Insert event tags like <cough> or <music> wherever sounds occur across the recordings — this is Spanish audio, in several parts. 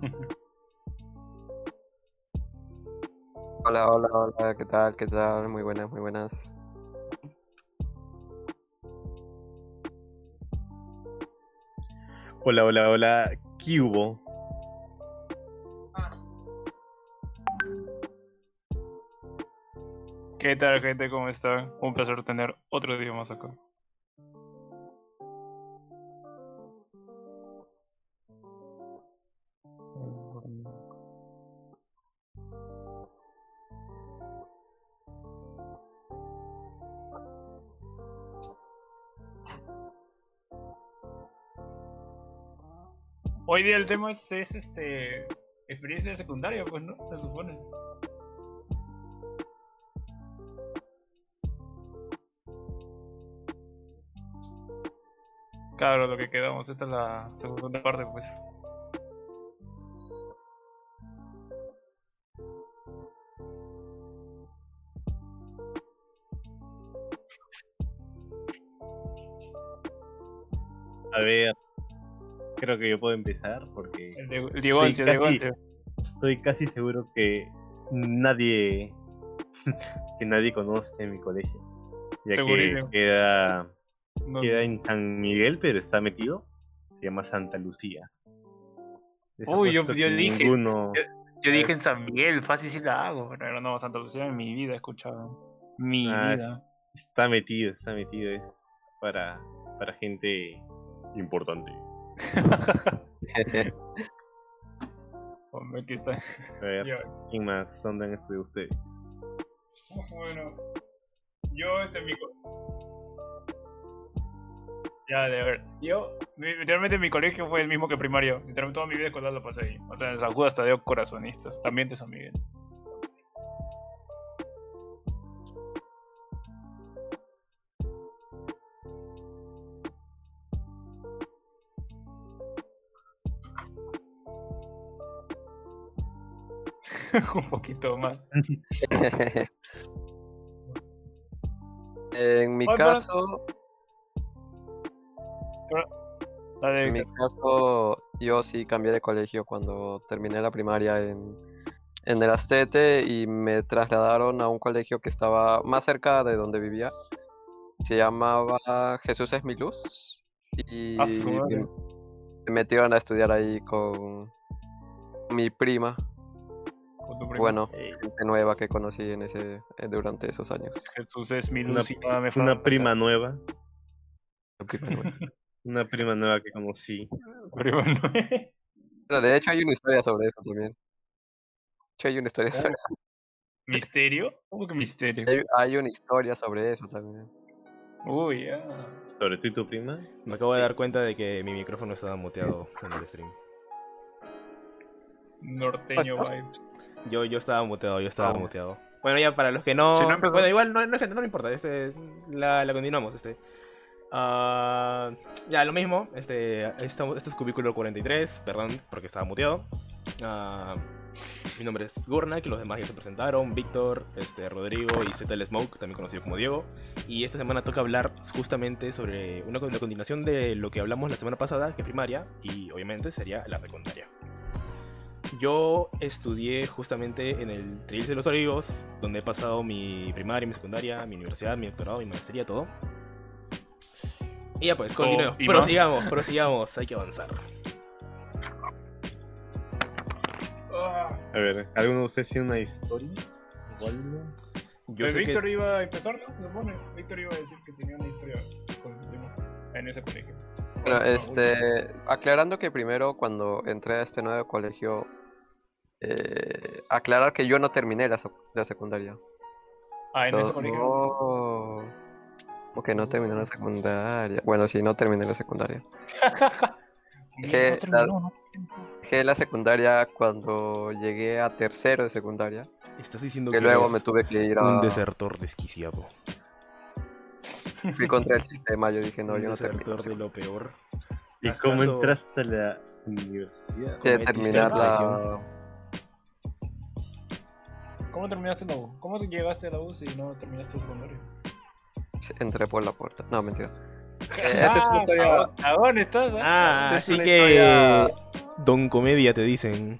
<laughs> Hola, hola, hola, ¿qué tal? ¿Qué tal? Muy buenas, muy buenas. Hola, hola, hola. ¿Qué hubo? ¿Qué tal, gente? ¿Cómo están? Un placer tener otro día más acá. Hoy día el tema es, es, este experiencia secundaria, pues, ¿no? Se supone. Claro, lo que quedamos, esta es la segunda parte, pues. Creo que yo puedo empezar porque El, de, el Diego, Estoy casi- estoy casi seguro que nadie <laughs> que nadie conoce en mi colegio. Ya que queda, no- queda en San Miguel, pero está metido. Se llama Santa Lucía. Les Uy, yo- yo dije- Ninguno... Yo dije en San Miguel, fácil sí la hago, pero no, Santa Lucía en mi vida he escuchado. Mi Ah, vida. Está metido, está metido. Es para, para gente importante. <laughs> Hombre, aquí está. A ver. ¿quién más? ¿Dónde han estudiado ustedes? Bueno, yo este mi Ya, de ver. Yo, literalmente mi colegio fue el mismo que primario. Literalmente toda mi vida escolar lo pasé ahí. O sea, en San Judas hasta dio corazonistas. También de San Miguel. <laughs> Un poquito más. En mi pero- caso, en mi caso, yo sí cambié de colegio cuando terminé la primaria en, en el Astete y me trasladaron a un colegio que estaba más cerca de donde vivía. Se llamaba Jesús es mi luz y me, me metieron a estudiar ahí con mi prima, tu primo. bueno, Eh, gente nueva que conocí en ese, eh, durante esos años. Jesús es mi Una- una prima nueva. La prima nueva. <laughs> Una prima nueva que conocí. Prima nueva. Pero de hecho hay una historia sobre eso también. De hecho hay una historia sobre ¿Misterio? ¿Cómo que misterio? hay, hay una historia sobre eso también. Uy, ya. ¿Sobre tú y tu prima? Me acabo de dar cuenta de que mi micrófono estaba muteado en el stream. Norteño Pues, vibes. Yo, yo estaba muteado, yo estaba Ah. muteado. Bueno, ya para los que no. Si no empezó- bueno, igual no, no, no le importa. Este, la, la continuamos. Este. Ah, ya, lo mismo. Este, este, este es cubículo 43. Perdón, porque estaba muteado. Ah, mi nombre es Gurnak, y los demás ya se presentaron. Víctor, este, Rodrigo y ZL Smoke, también conocido como Diego. Y esta semana toca hablar justamente sobre una la continuación de lo que hablamos la semana pasada, que es primaria, y obviamente sería la secundaria. Yo estudié justamente en el Trails de los Olivos, donde he pasado mi primaria, mi secundaria, mi universidad, mi doctorado, mi maestría, todo. Y ya pues, continuemos. ¿y prosigamos, prosigamos, hay que avanzar. A ver, ¿alguno de ustedes tiene una historia? Pues sé que- Víctor iba a empezar, ¿no? Se supone. Víctor iba a decir que tenía una historia con en ese colegio. Bueno, este, aclarando que primero cuando entré a este nuevo colegio, eh, aclarar que yo no terminé la, la secundaria. Ah, en ese Todo- colegio. Oh, porque no terminé la secundaria. Bueno, sí, no terminé la secundaria. No, que no terminó, ¿no? Dejé la secundaria cuando llegué a tercero de secundaria. Estás diciendo Que que luego me tuve que ir a... un desertor desquiciado. <laughs> Fui contra el sistema, yo dije, no, un yo no desertor de lo peor. ¿Y cómo ¿Acaso- entraste a la, Universidad. terminar la la... traición. ¿Cómo terminaste la U? ¿Cómo te llegaste a la U si no terminaste el secundario? Entré por la puerta. No, mentira. <laughs> Eh, esa es una historia... cagón, estás, ¿eh? Ah, Es así que. historia- <laughs> Don Comedia te dicen.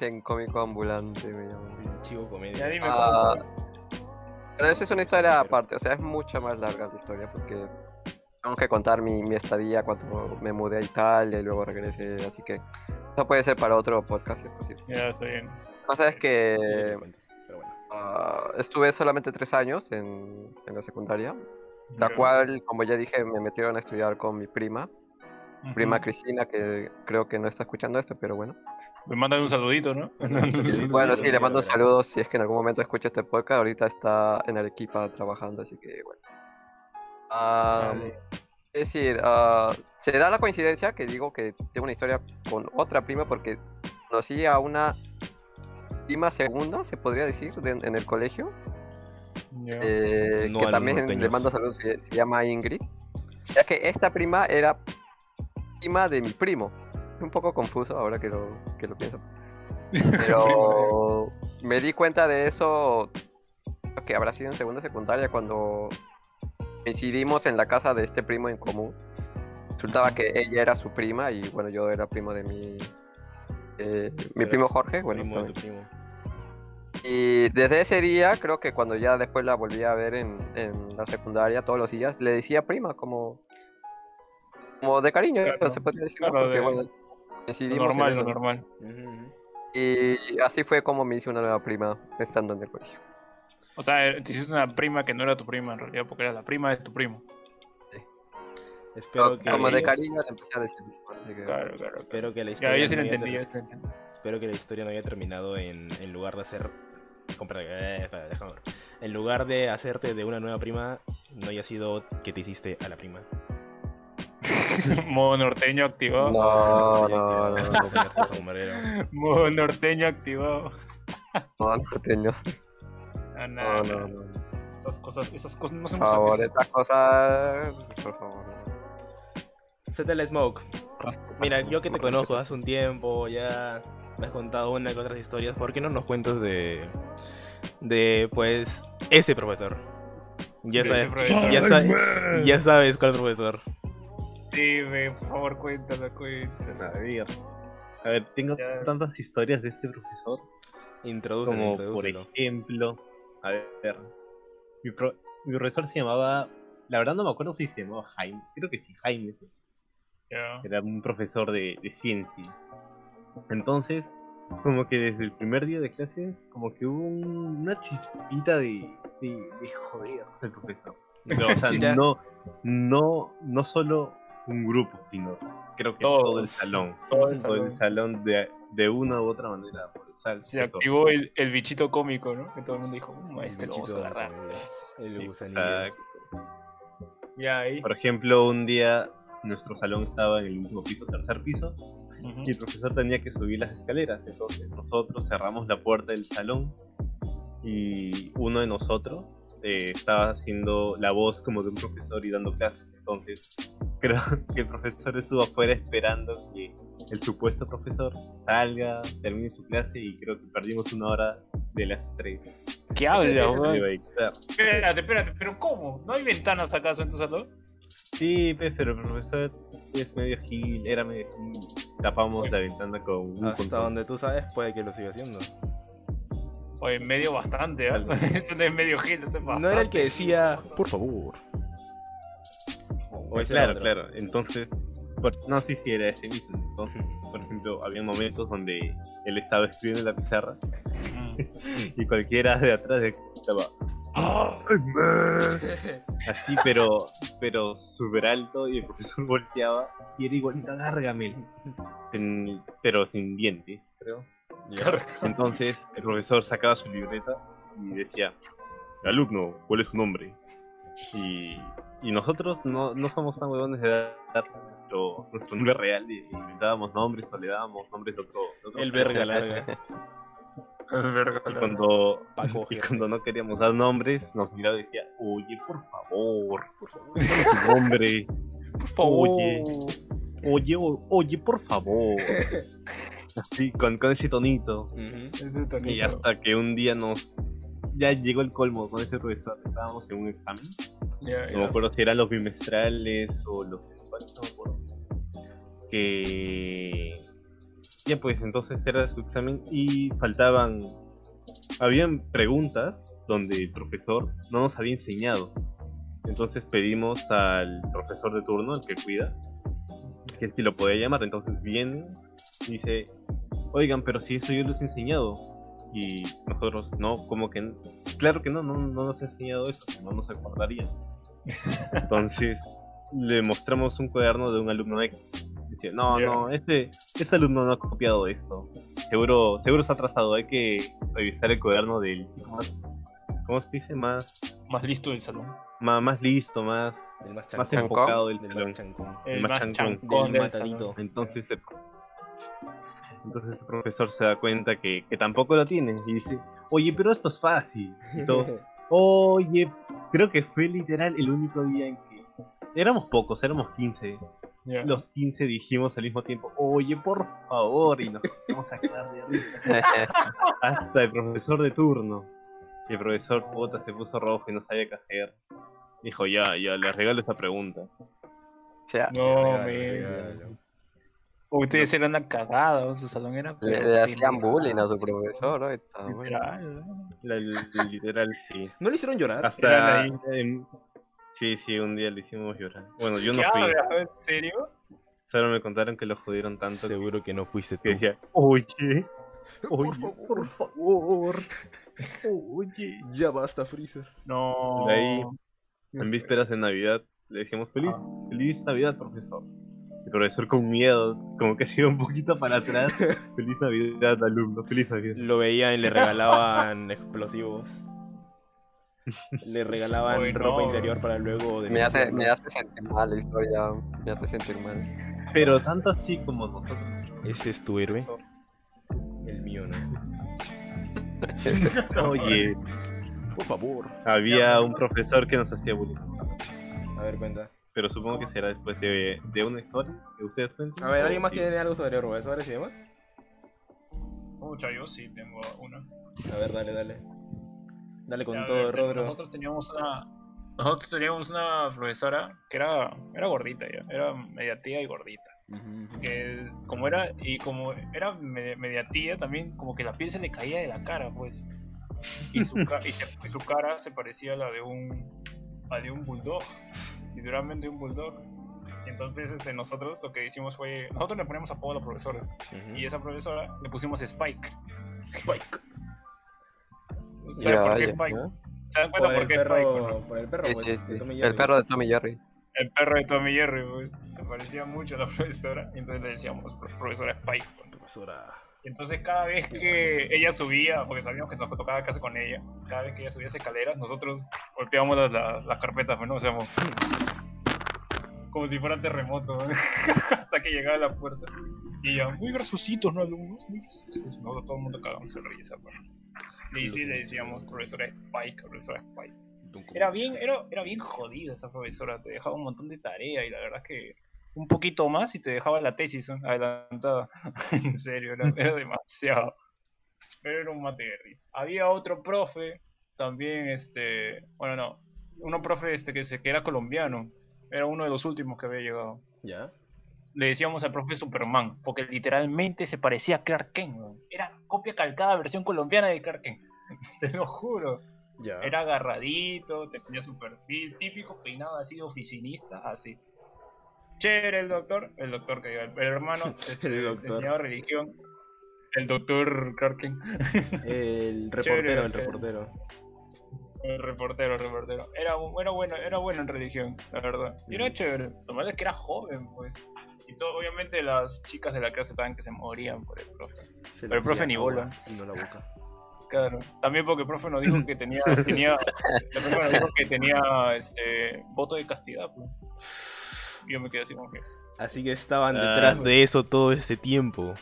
En cómico ambulante me llaman. Chico Ya Comedia. dime Ah, pero eso es una historia aparte, o sea, es mucho más larga la historia porque tengo que contar mi, mi estadía cuando me mudé a Italia y luego regresé, así que eso puede ser para otro podcast si es posible. Ya, está bien. La cosa es que me cuentas, pero bueno. ah, estuve solamente tres años en, en la secundaria, la cual, como ya dije, me metieron a estudiar con mi prima, prima Cristina, que creo que no está escuchando esto, pero bueno. Me mandan un saludito, ¿no? <laughs> Bueno, sí, le mando un saludo si es que en algún momento escucha este podcast. Ahorita está en Arequipa trabajando, así que bueno. Ah, Vale. Es decir, ah, se da la coincidencia que digo que tengo una historia con otra prima porque conocí a una prima segunda, se podría decir, de- en el colegio. Eh, No que también le mando saludos, se, se llama Ingrid. Ya que esta prima era prima de mi primo. Es un poco confuso ahora que lo, que lo pienso. Pero <laughs> me di cuenta de eso creo que habrá sido en segunda secundaria cuando coincidimos en la casa de este primo en común. Resultaba que ella era su prima y bueno, yo era primo de mi eh, mi primo Jorge, bueno, Primo de también. tu primo. Y desde ese día, creo que cuando ya después la volví a ver en, en la secundaria todos los días, le decía prima como como de cariño, Claro, se podría decir, claro, porque de- bueno, Lo coincidimos en normal, lo normal. Y así fue como me hice una nueva prima estando en el colegio. O sea, te hiciste una prima que no era tu prima en realidad, porque era la prima de tu primo. Espero que, Como de cariño le empecé a decir. que- Claro, claro. espero que la Ya, historia. yo sí no entendí, ter- sí. Espero que la historia no haya terminado en, en lugar de hacer. eh, espera, déjame ver. En lugar de hacerte de una nueva prima, no haya sido que te hiciste a la prima. <laughs> Modo norteño activado. No, no, no, no, <laughs> ponerte sombrero. Modo norteño activado. no, norteño. No, nada, no, no. Esas cosas, esas cosas no se Por favor, estas cosas. Por favor. La Smoke. Mira, yo que te conozco hace un tiempo, ya me has contado una que otras historias. ¿Por qué no nos cuentas de. de, pues, ese profesor? Ya sabes, ese profesor. ya, sa- ya sabes cuál profesor. Sí, ve, por favor, cuéntala, cuéntala. A ver. A ver, tengo Ya. tantas historias de este profesor. Introdúcelo, Como por ejemplo, a ver, mi, pro- mi profesor se llamaba, la verdad no me acuerdo si se llamaba Jaime, creo que sí, Jaime, era un profesor de, de ciencia. Entonces, como que desde el primer día de clases, como que hubo un- una chispita de, de, de joder el profesor. O sea, <laughs> no, no, no solo un grupo, sino creo que todo el salón. Todo el Todo el salón. salón de, de una u otra manera. por Se eso. activó el, el bichito cómico, ¿no? Que todo el mundo dijo, "Mm, a este lo vamos a agarrar. comedia, El gusanillo. Exacto. Ya ahí. Por ejemplo, un día nuestro salón estaba en el último piso, tercer piso, Ujú. y el profesor tenía que subir las escaleras. Entonces nosotros cerramos la puerta del salón y uno de nosotros eh, estaba haciendo la voz como de un profesor y dando clases. Entonces creo <laughs> que el profesor estuvo afuera esperando que el supuesto profesor salga, termine su clase y creo que perdimos una hora de las tres. ¿Qué habla. Espérate, espérate, pero ¿cómo? ¿No hay ventanas acaso en tu salón? Sí, pero el profesor es medio gil, era medio gil. Tapamos la ventana con un Hasta donde tú sabes, puede que lo siga haciendo. Oye, medio bastante, ¿eh? <laughs> Eso no es medio gil, eso es bastante. No era el que decía, por favor. O ese era claro, otro. claro. Entonces, por- no, sí, sí, era ese mismo. Entonces, por ejemplo, había momentos donde él estaba escribiendo en la pizarra y cualquiera de atrás estaba así, pero, pero súper alto y el profesor volteaba y era igualito a Gargamel, en- pero sin dientes, creo. Entonces, el profesor sacaba su libreta y decía, alumno, ¿cuál es su nombre? Y, y nosotros no, no somos tan huevones de dar nuestro, nuestro nombre real y inventábamos nombres o le dábamos nombres de otro. de <laughs> El verga larga. verga, Y la- cuando, Paco y cuando no queríamos dar nombres, nos miraba y decía, oye, por favor, por favor, dime tu nombre. Por favor. Oye. oye, o- oye, por favor. <laughs> Así, con, con ese tonito. Ujú. Ese tonito. Y hasta que un día nos. Ya llegó el colmo con ese profesor. Estábamos en un examen. No me acuerdo si eran los bimestrales o los mensuales, no me acuerdo. Que. Ya pues, entonces era su examen y faltaban. Habían preguntas donde el profesor no nos había enseñado. Entonces pedimos al profesor de turno, el que cuida, que si lo podía llamar. Entonces viene y dice: Oigan, pero si eso yo les he enseñado. Y nosotros, no, como que. Claro que no, no, no nos ha enseñado eso, no nos acordaría. <laughs> Entonces le mostramos un cuaderno de un alumno X. Dice, no, no, este, este alumno no ha copiado esto. Seguro, seguro está atrasado, hay que revisar el cuaderno del tipo más, ¿cómo se dice? Más, Más listo del salón. más, más listo, más, El más más chancón. enfocado del salón. más chancón. El más más chancón. chancón salón. matadito. Entonces, entonces el profesor se da cuenta que, que tampoco lo tiene y dice, oye, pero esto es fácil. Y <laughs> oye, creo que fue literal el único día en que éramos pocos, éramos 15. Ya. Los 15 dijimos al mismo tiempo, oye, por favor, y nos empezamos a quedar de risa. <laughs> Hasta el profesor de turno. Y el profesor puta se puso rojo y no sabía qué hacer. Dijo, ya, ya, le regalo esta pregunta. No, Regalo, me. Ustedes eran una su salón era. le, le hacían bullying a su profesor, ¿no? Está. Literal, ¿no? La- la- literal, sí. ¿No le hicieron llorar? Hasta... Em, sí, sí, un día le hicimos llorar. Bueno, yo no ¿Qué fui. ¿En serio? Solo me contaron que lo jodieron tanto Seguro que no fuiste tú. que decía, oye, oye, favor. por favor, oye. Ya basta, Freezer. No. De ahí, En vísperas de Navidad le decíamos feliz, Ah. feliz Navidad, profesor. El profesor con miedo, como que se iba un poquito para atrás. <laughs> feliz Navidad, alumno, feliz Navidad. Lo veían y le <laughs> regalaban explosivos. Le regalaban Uy, no. ropa interior para luego Me hace, me hace sentir mal la historia, me hace sentir mal. Pero tanto así como nosotros. Ese es tu héroe. El mío no. <laughs> Oye, Por favor. había un profesor que nos hacía bullying. A ver, cuenta. Pero supongo que será después de, de una historia que ustedes cuenten. A ver, ¿alguien más sí. tiene algo sobre profesores y demás? Pucha, yo sí tengo una. A ver, dale, dale. Dale con Ya, todo, ver, Rodro. Nosotros teníamos una. Nosotros teníamos una profesora que era, era gordita ya, era media tía y gordita. Que como era, y como era me- media tía, también como que la piel se le caía de la cara, pues. Y su, ca- y se- y su cara se parecía a la de un, a de un bulldog, literalmente un bulldog. Entonces este, nosotros lo que hicimos fue, nosotros le ponemos apodo a la profesora, Ujú. y esa profesora le pusimos Spike. Spike. ¿Saben Ya, por qué ya, Spike? ¿no? ¿Se dan Por cuenta por el qué Spike? o no? perro, por el perro, Sí, pues, sí, El perro de Tommy Jerry. El perro de Tommy Jerry, pues, se parecía mucho a la <laughs> profesora, y entonces le decíamos "Pro- profesora Spike. pues. Profesora. Y entonces cada vez que ella subía, porque sabíamos que nos tocaba casa con ella, cada vez que ella subía esa escalera, nosotros golpeábamos las, las, las carpetas, pues, ¿no? O sea, como, si fuera terremoto, ¿no? <laughs> hasta que llegaba a la puerta. Y ella, muy graciosos, ¿no, alumnos? Muy graciosos. Nosotros todo el mundo cagamos de risa, pues. Y sí le decíamos profesora Spike, profesora Spike. Era bien, era, era bien jodida esa profesora, te dejaba un montón de tarea y la verdad es que un poquito más y te dejaba la tesis adelantada. <laughs> en serio, era, era demasiado. Pero era un mate de risa. Había otro profe, también este, bueno no, uno profe este que, se, que era colombiano, era uno de los últimos que había llegado. ¿Ya? Le decíamos al profe Superman, porque literalmente se parecía a Clark Kent. Era copia calcada versión colombiana de Clark Kent. <laughs> Te lo juro. Ya. Era agarradito, tenía su perfil típico, peinado así de oficinista, así. Chévere el doctor, el doctor que iba, el, hermano <laughs> este, El doctor. enseñaba religión, el doctor Clark Kent, El <laughs> reportero, el reportero. el reportero, el reportero. Era, era bueno, era bueno en religión, la verdad. Y era chévere, lo malo es que era joven, pues. Y todo, obviamente las chicas de la clase estaban que se morían por el profe. Se Pero el profe ni bola. No la boca. Claro, también porque el profe nos dijo que tenía, tenía, <laughs> el profe nos dijo que tenía este voto de castidad, pues. Yo me quedé así como que, Así que estaban Ah, detrás bueno. de eso todo este tiempo.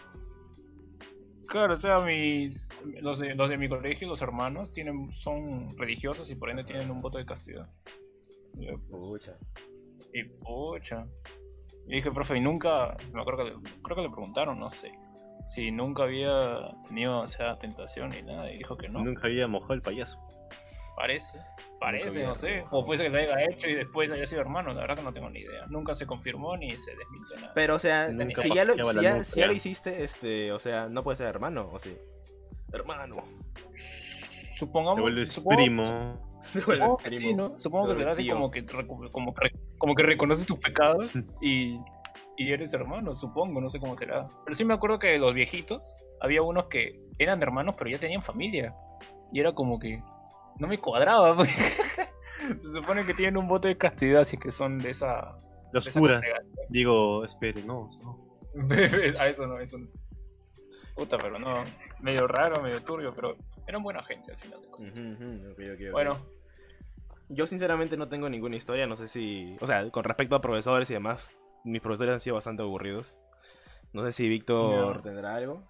claro, o sea, mis, los de, los de mi colegio, los hermanos, tienen, son religiosos y por ende tienen un voto de castidad. Y yo, pues, Pucha. Y pucha. Y dije, profe, y nunca, me acuerdo que le, creo que le preguntaron, no sé, si nunca había tenido, o sea, tentación ni nada, y dijo que no. Nunca había mojado el payaso. Parece, parece, no sé. O puede ser que lo haya hecho y después haya sido hermano, la verdad que no tengo ni idea. Nunca se confirmó ni se desmintió nada. Pero, o sea, si ya, lo, paseaba si la ya- nuca. si ya lo hiciste, este, o sea, no puede ser hermano, ¿o sí? Hermano. Supongamos, supongo, primo. supongo que <laughs> sí, ¿no? Supongo que será así como que, como, que, como que reconoces tus pecados <laughs> y, y eres hermano, supongo, no sé cómo será. Pero sí me acuerdo que los viejitos, había unos que eran hermanos pero ya tenían familia. Y era como que no me cuadraba. pues. <laughs> Se supone que tienen un voto de castidad, así que son de esa... Los de esa curas. Digo, espere, no. <laughs> A eso no, eso no. Puta, pero no. Medio raro, medio turbio, pero eran buena gente al final de cuentas. Bueno, Yo sinceramente no tengo ninguna historia, no sé si... O sea, con respecto a profesores y demás, mis profesores han sido bastante aburridos. No sé si Víctor tendrá algo.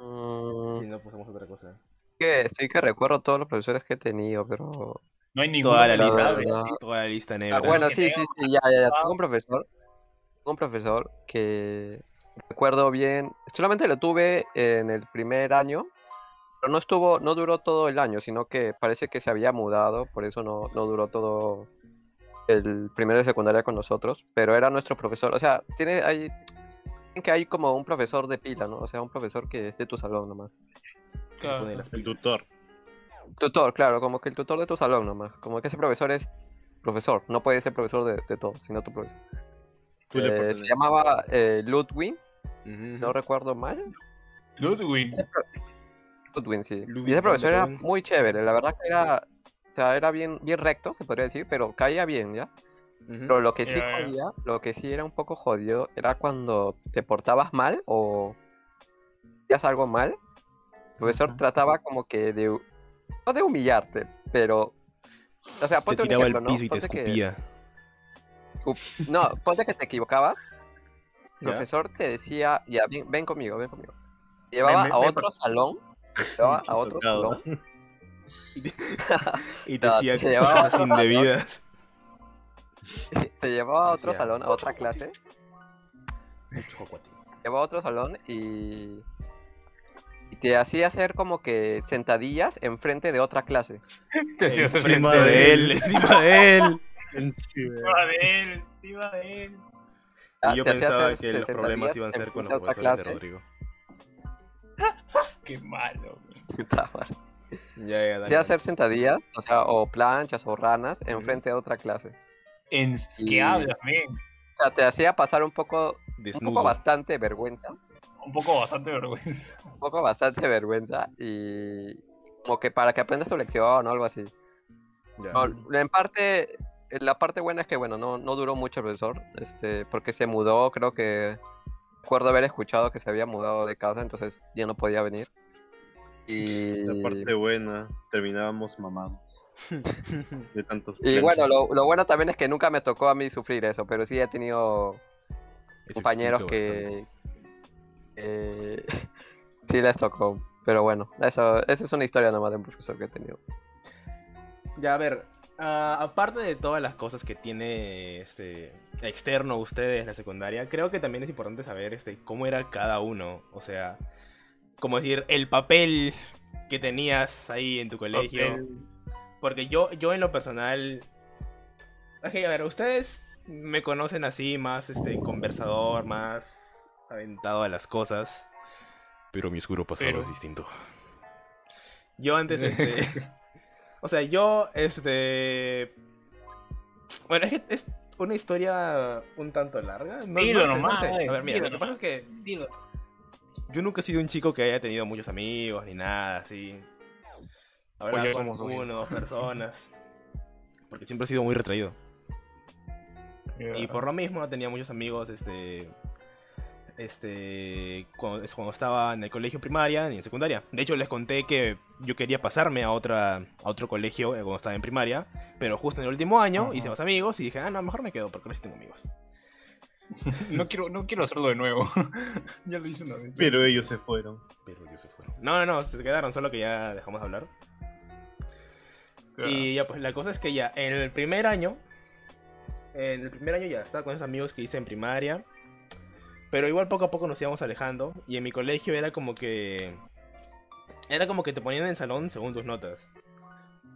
Mm, Si no, pasamos a otra cosa. Que, sí que recuerdo todos los profesores que he tenido, pero... no hay ninguna Toda la la lista, verdad. toda la lista Ah, negra. bueno, que sí, sí, sí, ya, ya, ya. Ah. Tengo un profesor, tengo un profesor que recuerdo bien, solamente lo tuve en el primer año, pero no estuvo, no duró todo el año, sino que parece que se había mudado, por eso no, no duró todo el primero de secundaria con nosotros, pero era nuestro profesor, o sea, tiene, hay, que hay como un profesor de pila, ¿no? O sea, un profesor que es de tu salón nomás. Claro. Pone las El tutor. Tutor, claro, como que el tutor de tu salón nomás, como que ese profesor es profesor, no puede ser profesor de, de todo, sino tu profesor. Eh, se llamaba eh, Ludwig, no recuerdo mal. Ludwig. Ludwig, sí. Ludwig Y ese profesor era muy chévere, la verdad que era, o sea, era bien, bien recto, se podría decir, pero caía bien, ¿ya? Pero lo que sí ya. jodía, lo que sí era un poco jodido, era cuando te portabas mal o hacías algo mal. El profesor trataba como que de, no de humillarte, pero, o sea, Te ponte un tiraba ejemplo, al ¿no? piso y te Ponte que- escupía. Uf, No, ponte que te equivocabas. <laughs> Profesor te decía, ya, ven, ven conmigo, ven conmigo. Te llevaba ven, a ven otro salón. <laughs> te llevaba a otro Tocado. salón. Y te No, decía te llevaba cosas a otro indebidas. Te llevaba a otro salón, a otra clase. Te llevaba a otro salón y. Y te hacía hacer como que sentadillas enfrente de otra clase. <laughs> Te hacía hacer Encima de él. él, encima de él. <laughs> Encima de él, encima de él. Ah, Y yo pensaba que los problemas iban a ser con los profesores de. Rodrigo. <laughs> Qué malo. Ya, hacer sentadillas, o sea, o planchas o ranas enfrente de otra clase. ¿En Y- qué hablas, men? O sea, te hacía pasar un poco, un poco bastante vergüenza. Un poco bastante vergüenza. <laughs> un poco bastante vergüenza y como que para que aprendas tu lección o algo así. No, en parte, la parte buena es que bueno, no, no duró mucho el profesor, este, porque se mudó, creo que recuerdo haber escuchado que se había mudado de casa, entonces ya no podía venir. Y, La parte buena, terminábamos mamados. <laughs> De tantos y bueno, lo, lo bueno también es que nunca me tocó a mí sufrir eso, pero sí he tenido Eso compañeros que, bastante. Que <laughs> sí les tocó. Pero bueno, eso, esa es una historia nomás de un profesor que he tenido. Ya, a ver. ah, aparte de todas las cosas que tiene este externo ustedes la secundaria, creo que también es importante saber este cómo era cada uno. O sea, como decir, el papel que tenías ahí en tu colegio. Papel. Porque yo, yo en lo personal. A ver, ustedes me conocen así, más este conversador, más aventado a las cosas. Pero mi oscuro pasado Pero- es distinto. Yo antes, <laughs> este. o sea, yo, este. Bueno, es que es una historia un tanto larga. No, Dilo no sé, no nomás, sé. A ver, mira, dilo lo que pasa es que Dilo. yo nunca he sido un chico que haya tenido muchos amigos ni nada así. Habrá Pues ya con somos hoy. uno o dos personas. <laughs> Porque siempre he sido muy retraído. Y por lo mismo no tenía muchos amigos, este. Este. Cuando, es cuando estaba en el colegio primaria ni en secundaria. De hecho, les conté que yo quería pasarme a otra a otro colegio eh, cuando estaba en primaria. Pero justo en el último año Ajá. hice más amigos y dije, ah, no, mejor me quedo porque no tengo amigos. <laughs> No quiero, no quiero hacerlo de nuevo. <laughs> ya lo hice una vez. Pero ellos se fueron. Pero ellos se fueron. No, no, no, se quedaron, solo que ya dejamos de hablar. Y ya, pues la cosa es que ya en el primer año, en el primer año ya estaba con esos amigos que hice en primaria. Pero igual poco a poco nos íbamos alejando. Y en mi colegio era como que. Era como que te ponían en el salón según tus notas.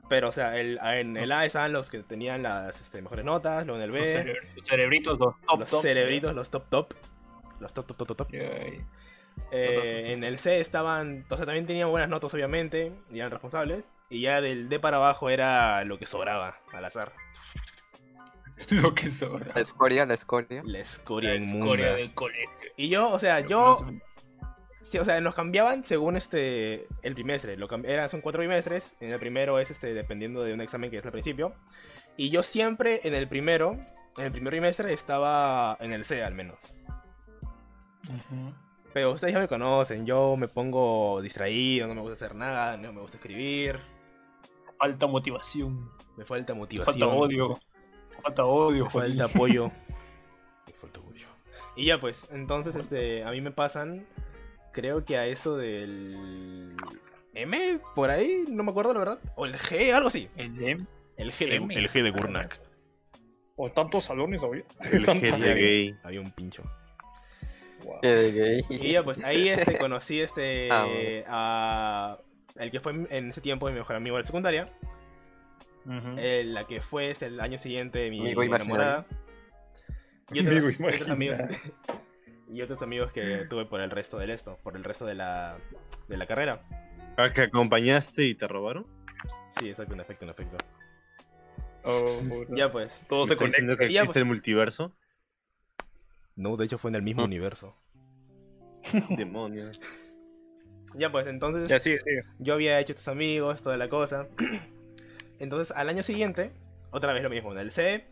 Pero, o sea, el, en el A estaban los que tenían las este, mejores notas, luego en el Los, B, cere- los cerebritos, los top, los top. cerebritos, los top top. Los top top top top. top. Eh, en el C estaban, o sea, también tenían buenas notas obviamente, y eran responsables. Y ya del D para abajo era lo que sobraba, al azar. <laughs> Lo que sobra. La escoria, la escoria. La escoria La escoria del colegio. Y yo, o sea, yo, sí, o sea, nos cambiaban según este, el trimestre. Lo cam- eran, son cuatro trimestres. En el primero es este, dependiendo de un examen que es al principio. Y yo siempre en el primero, en el primer trimestre estaba en el C al menos. Pero ustedes ya me conocen, yo me pongo distraído, no me gusta hacer nada, no me gusta escribir, Falta motivación. me falta motivación, Falta odio. Falta odio, me falta apoyo, <laughs> me falta odio. Y ya pues, entonces este, a mí me pasan, creo que a eso del M, por ahí, no me acuerdo la verdad, o el G, algo así, El M. el G de, M. el G de Gurnak. O tantos salones, obvio. El Tantos gente gay. Había un pincho. Wow. De. Y ya pues, ahí este, conocí este, Ah, bueno. a el que fue en ese tiempo mi mejor amigo de la secundaria. Eh, la que fue este, el año siguiente mi Amigo enamorada. Y otros, amigos. <laughs> y otros amigos que tuve por el resto del esto, por el resto de la, de la carrera. ¿A que acompañaste y te robaron? Sí, exacto, en efecto, en efecto. Oh. Ya pues. Todo ¿Me se conecta. que Ya, existe pues. el multiverso? No, de hecho fue en el mismo Mm. universo. <laughs> Demonios. Ya pues, entonces Ya sigue, sigue. yo había hecho estos amigos, toda la cosa. <clears throat> Entonces al año siguiente, otra vez lo mismo, en el C.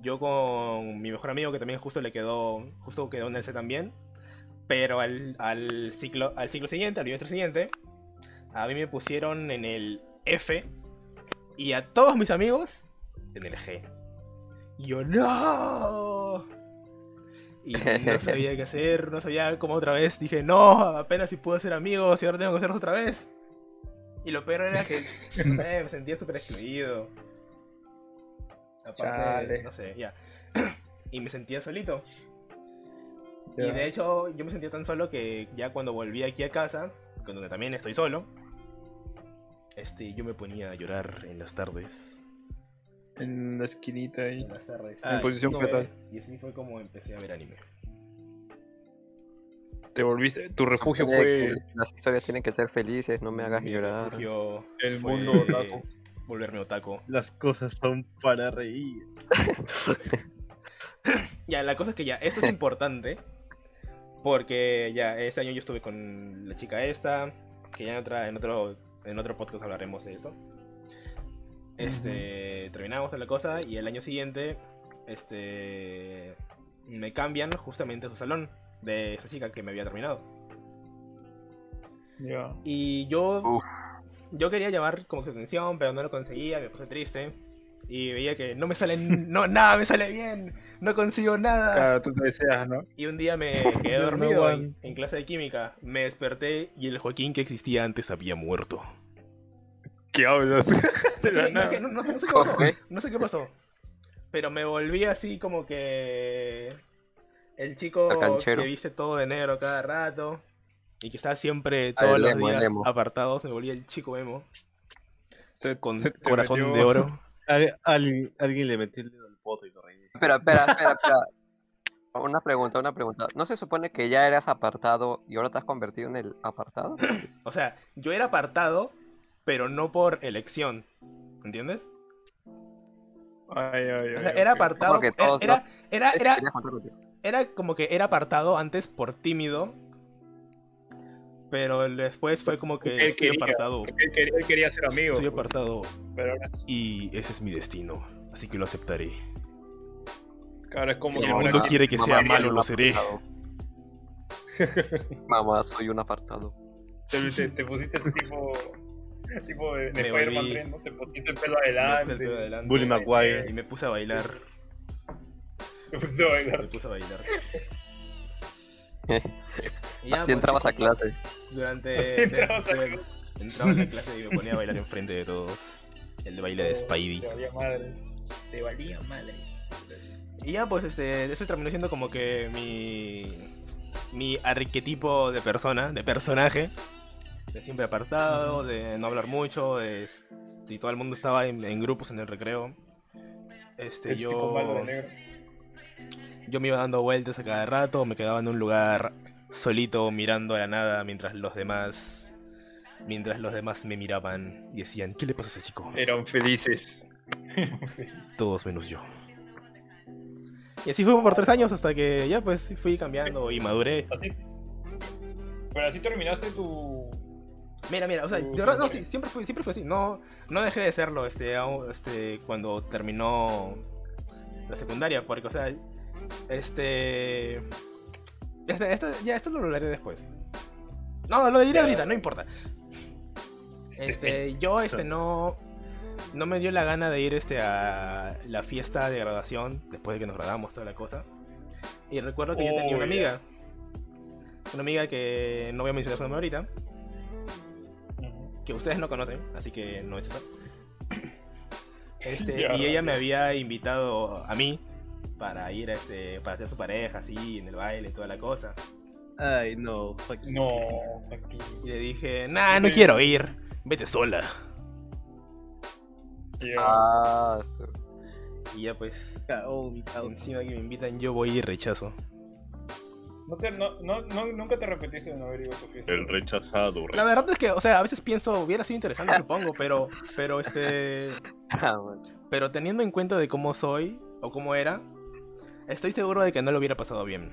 Yo con mi mejor amigo que también justo le quedó, justo quedó en el C también. Pero al, al ciclo, al ciclo siguiente, al bimestre siguiente, a mí me pusieron en el F y a todos mis amigos en el G. Y yo, ¡no! Y no sabía qué hacer, no sabía cómo otra vez. Dije, no, apenas si puedo ser amigos y ahora tengo que hacerlos otra vez. Y lo peor era que, <laughs> no sé, me sentía súper excluido. Aparte, Chale. no sé, ya. <clears throat> y me sentía solito. Y de hecho, yo me sentía tan solo que ya cuando volví aquí a casa, con donde también estoy solo, este, yo me ponía a llorar en las tardes. En la esquinita ahí. En las tardes. Ah, En posición no, fetal. Y así fue como empecé a ver anime. Te volviste. Tu refugio Tiene fue Las historias tienen que ser felices, no me hagas Mi llorar. refugio el fue mundo otaku. <laughs> Volverme otaku. Las cosas son para reír. <laughs> Ya, la cosa es que ya, esto es importante. Porque ya, este año yo estuve con la chica esta. Que ya en, otra, en, otro, en otro podcast hablaremos de esto. Este, terminamos de la cosa y el año siguiente, este, me cambian justamente a su salón de esta chica que me había terminado. Y yo, Uf. yo quería llamar como su atención, pero no lo conseguía, me puse triste. Y veía que no me sale, no, <laughs> nada me sale bien, no consigo nada. Claro, tú te deseas, ¿no? Y un día me <laughs> quedé dormido en, clase de química. Me desperté y el Joaquín que existía antes había muerto. ¿Qué hablas? <laughs> Sé qué pasó. No sé qué pasó. Pero me volví así como que. El chico que viste todo de negro cada rato. Y que está siempre todos el los emo, el días apartados. Me volví el chico emo. Se- Con se corazón metió- de oro. <laughs> Al- alguien, alguien le metió el dedo al poto y lo reinició. Espera, espera, <laughs> espera, espera. Una pregunta, una pregunta. ¿No se supone que ya eras apartado y ahora te has convertido en el apartado? O sea, yo era apartado, pero no por elección. ¿Entiendes? Ay, ay, ay. O sea, era apartado. Porque Era, todos era, era, era. Era como que era apartado antes por tímido. Pero después fue como que Él estoy quería, apartado. Él quería, él quería ser amigo. Estoy pues, apartado. Pero ahora, Y ese es mi destino. Así que lo aceptaré. claro, es como Si que el mundo que- quiere que Mamá, sea malo, lo seré. <laughs> Mamá, soy un apartado. te, te, te pusiste ese tipo. Tipo de, de Spider-Man volví- 3, ¿no? Te pusiste el pelo adelante. el pelo adelante Bully Maguire. Y me puse a bailar. <laughs> A bailar. Me puse a bailar. Así <laughs> Y ya, pues, entrabas a clase. Durante. Entrabas a durante- entraba a la clase y me ponía a bailar enfrente de todos. El baile de Spidey. Te valía madre. Te valía madre. Y ya, pues, este, eso terminó siendo como que mi. mi arquetipo de persona, de personaje. De siempre apartado, de no hablar mucho, de. Si todo el mundo estaba en, en grupos en el recreo. Este, El chico yo. malo de negro. Yo me iba dando vueltas a cada rato, me quedaba en un lugar solito mirando a la nada mientras los demás. Mientras los demás me miraban y decían, ¿qué le pasa a ese chico? Eran felices. Todos menos yo. Y así fue por tres años hasta que ya pues fui cambiando y maduré. Así. Pero así terminaste tu. Mira, mira, o sea, de verdad, no, sí, siempre fue, siempre fue así. No, no dejé de serlo, este, este, cuando terminó la secundaria, porque, o sea, este, este, este- ya esto lo hablaré después. No, lo diré ahorita, no importa. Este, <laughs> yo, este, no, no me dio la gana de ir, este, a la fiesta de graduación después de que nos graduamos toda la cosa. Y recuerdo que yo tenía una Oh, amiga, una amiga que no voy a mencionar su nombre ahorita que ustedes no conocen, así que no es eso. <laughs> Este, y ella me había invitado a mí para ir a este, para ser su pareja, así, en el baile y toda la cosa. Ay, no. fucking No, aquí. Y le dije, nah, no Sí. quiero ir, vete sola. Ya. Ah, Y ya pues, encima que me invitan, yo voy y rechazo. ¿No te, no, no, no- ¿Nunca te repetiste de no haber ido a su fiesta? El rechazado. La verdad es que, o sea, a veces pienso, hubiera sido interesante, supongo, pero, pero este, <laughs> Ah, pero teniendo en cuenta de cómo soy o cómo era, estoy seguro de que no lo hubiera pasado bien.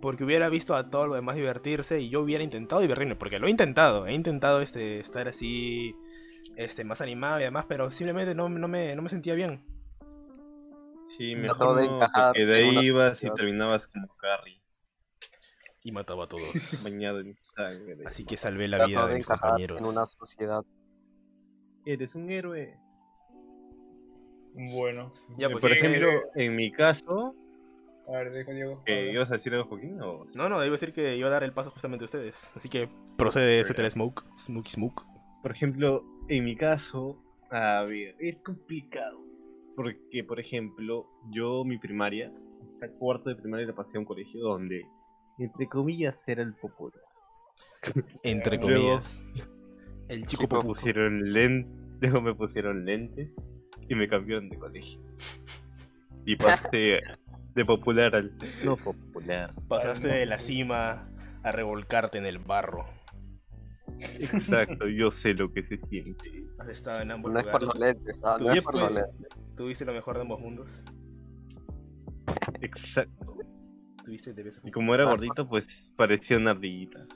Porque hubiera visto a todo lo demás divertirse y yo hubiera intentado divertirme, porque lo he intentado, he intentado este, estar así, este, más animado y demás, pero simplemente no, no, me, no me sentía bien. Sí, mejor de no, encajar porque de ahí ibas y terminabas como Carrie, Y mataba a todos. <laughs> bañado en sangre. Así que salvé la vida de de mis compañeros. en una sociedad. Eres un héroe. Bueno. Ya, pues, Por ¿qué- ejemplo, en mi caso, A ver, dijo Diego. ¿ibas a decir algo, Joaquín? O... No, no, debo decir que iba a dar el paso justamente a ustedes. Así que procede ese Smoke, Smokey Smoke. Por ejemplo, en mi caso, a ver, es complicado. Porque, por ejemplo, yo mi primaria, hasta cuarto de primaria la pasé a un colegio donde, entre comillas, era el popular. <laughs> Entre Luego- comillas. El chico me popular. pusieron lentes, <laughs> luego me pusieron lentes y me cambiaron de colegio. Y pasé de popular al no popular. Pasaste de la cima a revolcarte en el barro. Exacto, yo sé lo que se siente. Has estado en ambos No es por lugares. los lentes, ah, no es por los lentes. Tuviste lo mejor de ambos mundos. Exacto. Tuviste de. Y como era gordito, pues parecía una ardillita.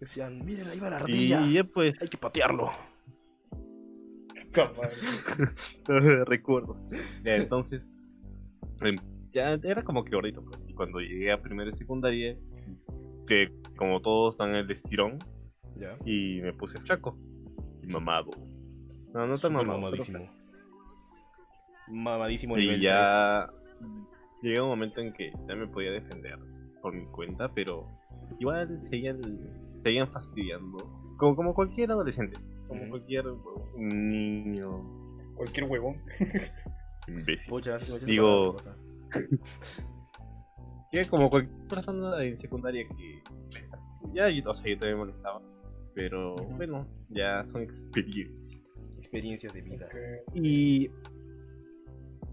Decían, miren, ahí va la ardilla. Y ya pues, Hay que patearlo. <laughs> Capaz. <laughs> <laughs> recuerdo. Ya, entonces, ya era como que gordito, pues. Y cuando llegué a primera y secundaria, que como todos dan el estirón, Ya. y me puse flaco. Y mamado. No, no tan mamado. pero mamadísimo. Mamadísimo Y ya llega un momento en que ya me podía defender por mi cuenta, pero igual seguían, seguían fastidiando. Como, como cualquier adolescente. Como cualquier niño. Cualquier huevón. <laughs> Imbécil. Pucha, Digo-. <laughs> Que como cualquier persona en secundaria que molesta. Ya, yo, o sea, yo también molestaba. Pero bueno, ya son experiencias. Experiencias de vida. Y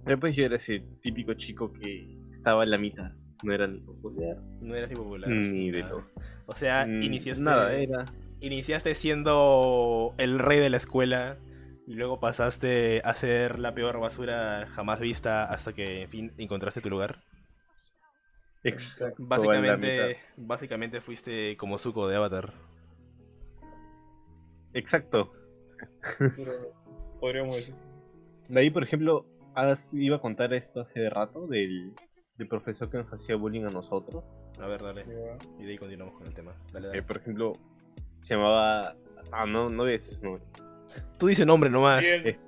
después yo era ese típico chico que estaba en la mitad. No era ni popular No eras ni popular. ni de nada. los. O sea, mm, iniciaste. Nada, era. Iniciaste siendo el rey de la escuela. Y luego pasaste a ser la peor basura jamás vista hasta que, en fin, encontraste tu lugar. Exacto. Básicamente, básicamente fuiste como Zuko de Avatar. Exacto. Podríamos decir. De ahí, por ejemplo, iba a contar esto hace rato del, del profesor que nos hacía bullying a nosotros. A ver, dale. Y de ahí continuamos con el tema. Dale, dale. por ejemplo, se llamaba. Ah, no, no voy a decir su nombre. Tú dices nombre nomás. Es-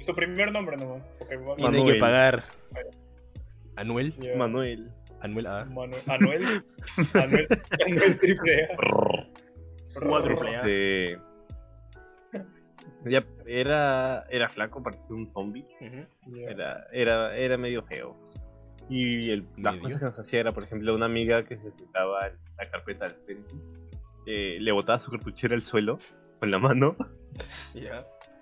Su primer nombre nomás. porque Tiene que pagar. ¿Anuel? ya. Manuel. ¿Anuel A? Manuel. Anuel. Anuel. Anuel triple A. Cuatro A. Este, Ya, era, era flaco, parecía un zombie. Ujú. Era, era, era medio feo. Y el- las cosas que nos hacía era, por ejemplo, una amiga que se sentaba en la carpeta al frente, eh, le botaba su cartuchera al suelo con la mano.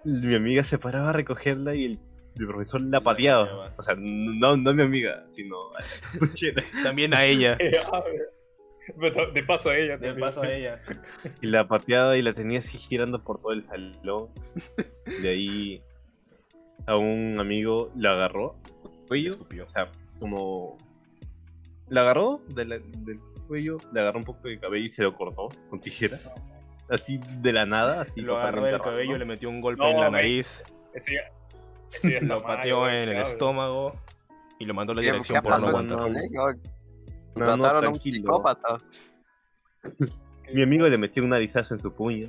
Mi amiga se paraba a recogerla y el, el profesor la La pateaba. O sea, no, no a mi amiga, sino a la cartuchera. <laughs> También a ella. <laughs> Pero De paso a ella. De paso a ella. <laughs> y la pateaba y la tenía así girando por todo el salón. De ahí a un amigo la agarró cuello. O sea, como. La agarró de la- del cuello, le agarró un poco de cabello y se lo cortó con tijera. Así de la nada, así Lo agarró del cabello, le metió un golpe No, en la nariz, Ese ya, ese ya <laughs> está lo pateó en el cabrón. estómago y lo mandó a la ¿Qué- dirección por no aguantar. No, no, Mataron a un psicópata. Mi amigo le metió un narizazo en su puño,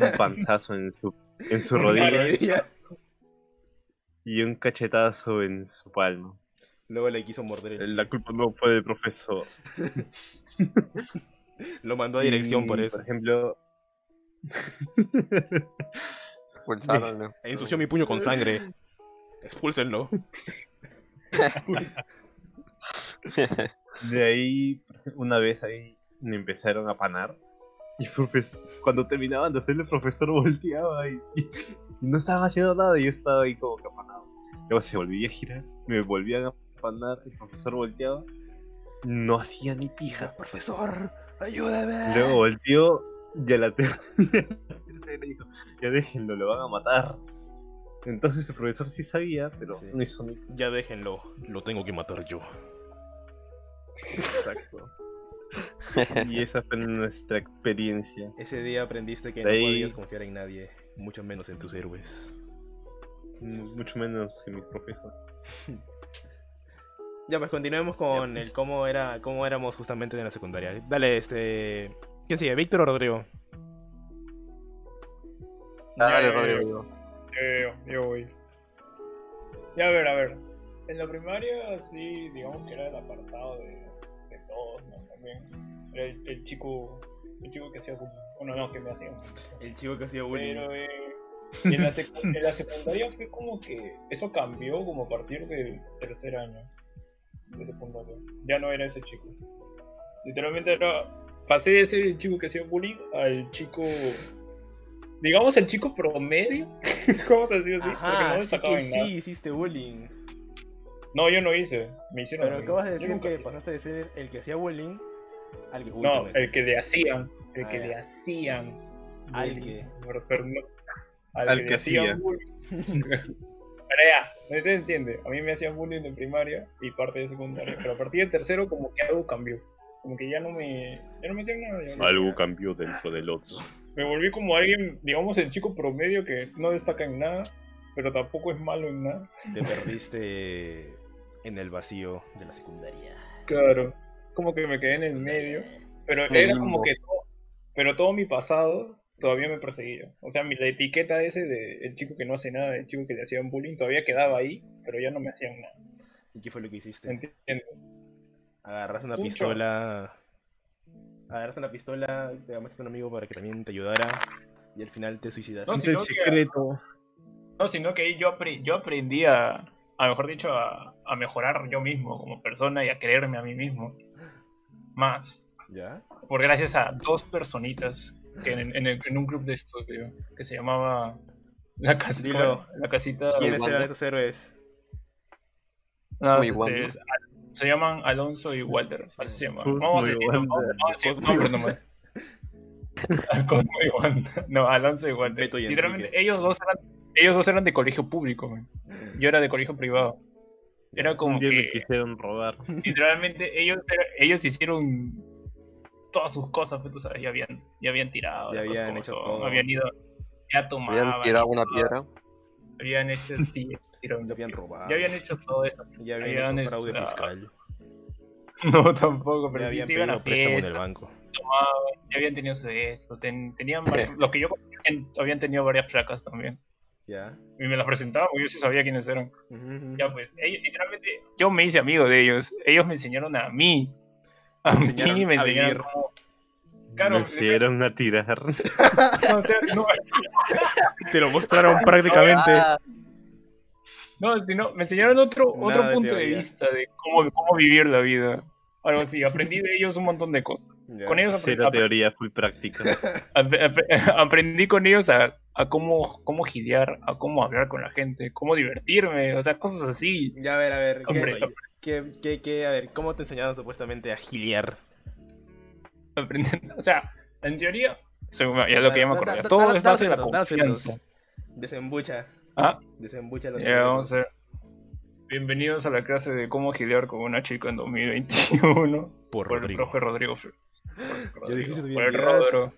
un panzazo en su, en su <laughs> rodilla y un cachetazo en su palmo. Luego le quiso morder el... La culpa no fue del profesor. <laughs> Lo mandó a dirección por eso. Por ejemplo. Expulsaron. Ensució mi puño con sangre. Expúlsenlo. De ahí, una vez ahí me empezaron a panar. Y profes- cuando terminaban de hacerle, el profesor volteaba y, y- y no estaba haciendo nada. Y yo estaba ahí como que apanado. Luego se volvía a girar, me volvían a panar, el profesor volteaba. No hacía ni pija. Profesor, ayúdame. Luego volteó y a la tercera <laughs> dijo: Ya déjenlo, lo van a matar. Entonces el profesor sí sabía, pero Sí. no hizo ni Ya déjenlo. Lo tengo que matar yo. Exacto. Y esa fue nuestra experiencia. Ese día aprendiste que no podías confiar en nadie, mucho menos en tus héroes. Mucho menos que mi profesor. Ya, pues continuemos con Ya, pues. el cómo era, cómo éramos justamente en la secundaria. Dale, este. ¿Quién sigue? ¿Víctor o Rodrigo? Dale, Ya, ya, Rodrigo. Yo, yo, yo voy. Ya, a ver, a ver. En la primaria, sí, digamos que era el apartado de, de todos, ¿no? También. Era el, el chico el chico que hacía bullying. Bueno, no, que me hacía bullying. El chico que hacía Pero eh, en, la en la secundaria fue como que eso cambió como a partir del tercer año de secundaria. Ya no era ese chico. Literalmente era. Pasé de ser el chico que hacía bullying al chico. Digamos el chico promedio. <laughs> ¿Cómo se decir así? Porque no Ajá, sí destacaba que en nada. sí, hiciste bullying. No, yo no hice. Me hicieron. Pero acabas de decir que hice. pasaste de ser el que hacía bullying al que No, el que le hacían. El Ah, que ya. le hacían. Al bullying. que. No- al, Al que, que hacían hacía. bullying. <laughs> Pero ya, no se entiende. A mí me hacían bullying en primaria y parte de secundaria. Pero a partir del tercero, como que algo cambió. Como que ya no me. Ya no me hacían nada. no- Algo cambió dentro del otro. Me volví como alguien, digamos, el chico promedio que no destaca en nada, pero tampoco es malo en nada. Te perdiste en el vacío de la secundaria. Claro. Como que me quedé en el medio. Pero era como que todo, pero todo mi pasado todavía me perseguía. O sea, mi, la etiqueta ese de el chico que no hace nada, el chico que le hacían bullying, todavía quedaba ahí, pero ya no me hacían nada. ¿Y qué fue lo que hiciste? ¿Entiendes? Agarraste una pistola. Agarraste una pistola, te llamaste a un amigo para que también te ayudara. Y al final te suicidaste. No, Es si el no, que- secreto. No, sino que ahí yo, yo aprendí a, a, mejor dicho, a, a mejorar yo mismo como persona y a creerme a mí mismo. Más. ¿Ya? por gracias a dos personitas que en, en el- en un club de estudio que se llamaba la, casa, Dilo. la casita ¿Quiénes eran esos héroes? no, este, es- se llaman Alonso y Walter así se llaman. Cosmo vamos a decir nombres nomás. Cosmo y Wanda <laughs> no Alonso y Walter. Literalmente ellos dos eran ellos dos eran de colegio público man. yo era de colegio privado. Era como Un día me que quisieron robar. literalmente ellos ellos hicieron todas sus cosas pues tú sabes ya habían ya habían tirado Ya habían hecho todo. habían ido ya tomaban Habían tirado una todo, piedra. Habían hecho <laughs> sí tiraron Ya habían robado. ya habían hecho todo eso Ya habían habían hecho fraude hecho- fiscal. <laughs> no tampoco pero Ya sí habían iban pedido a préstamo en fiesta, el banco. tomaban, ya habían tenido su esto ten- tenían varios- <laughs> lo que yo conocía, habían tenido varias placas también ¿Ya? y me las presentaban porque yo sí sabía quiénes eran Ujú, ujú. ya pues ellos literalmente yo me hice amigo de ellos ellos me enseñaron a mí a Te mí me a enseñaron vivir. cómo Claro, me hicieron a tirar. <laughs> No, o sea, no, Te lo mostraron prácticamente. Ah, No, sino, me enseñaron otro, Nada otro punto de vista de cómo, cómo vivir la vida. Algo así, aprendí de ellos un montón de cosas. Ya. Con ellos aprendí, Cero teoría, full práctica. <laughs> aprendí con ellos a, a cómo, cómo gilear, a cómo hablar con la gente, cómo divertirme, o sea, cosas así. Ya, a ver, a ver. ¿qué- Hombre, ¿Qué, qué, qué- a ver, ¿cómo te enseñaron supuestamente a giliar? O sea, en teoría, según- ya lo que ya me acordé, todo es base de la confianza. Desembucha. Ah, Desembucha los ya vamos a ver. Bienvenidos a la clase de cómo gilear con una chica en 2021. Por Por el Rodrigo. profe Rodrigo. Por bien, el ya. Rodro.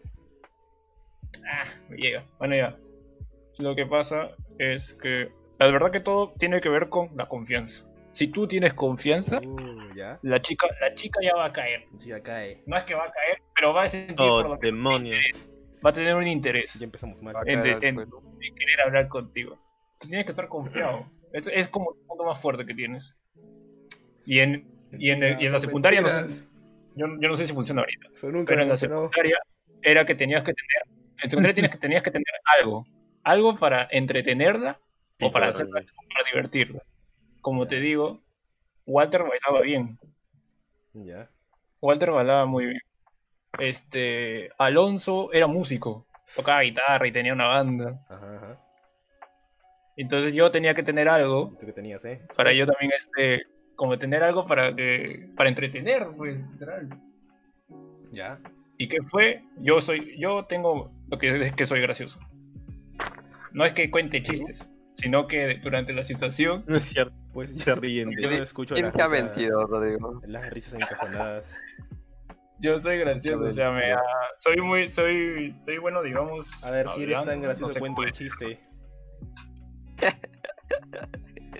Ah, me llega. Bueno, ya. Lo que pasa es que la verdad que todo tiene que ver con la confianza. Si tú tienes confianza, Uh, ya. la chica, la chica ya va a caer. Sí, ya cae. No es que va a caer, pero va a sentir por Oh, demonios. va a tener un interés Ya empezamos mal. en, de- querer hablar contigo. Tú tienes que estar confiado. Es, es como el punto más fuerte que tienes. Y en, y en, el- y en la secundaria, no sé, mentiras. yo, yo no sé si funciona ahorita. Pero en la secundaria era que tenías que tener. En secundaria tienes que, tenías que tener algo. Algo para entretenerla o para, hacerla, para divertirla. Como te digo, Walter bailaba bien. Ya. Walter bailaba muy bien. Este. Alonso era músico. Tocaba guitarra y tenía una banda. Ajá, ajá. Entonces yo tenía que tener algo ¿Tú qué tenías, eh? para yo también, este. Como tener algo para que. para entretener, pues, literal. Ya. ¿Y qué fue? Yo soy, yo tengo lo que es que soy gracioso. No es que cuente chistes, sino que durante la situación, No es cierto, Pues se <laughs> ríen. yo no escucho ¿Quién las te ha risas- mentido, Rodrigo? Las risas encajonadas. <laughs> yo soy gracioso, o sea, me, ah, soy muy, soy, soy bueno, digamos. A ver, si eres tan gracioso, no sé cuenta un chiste. <laughs>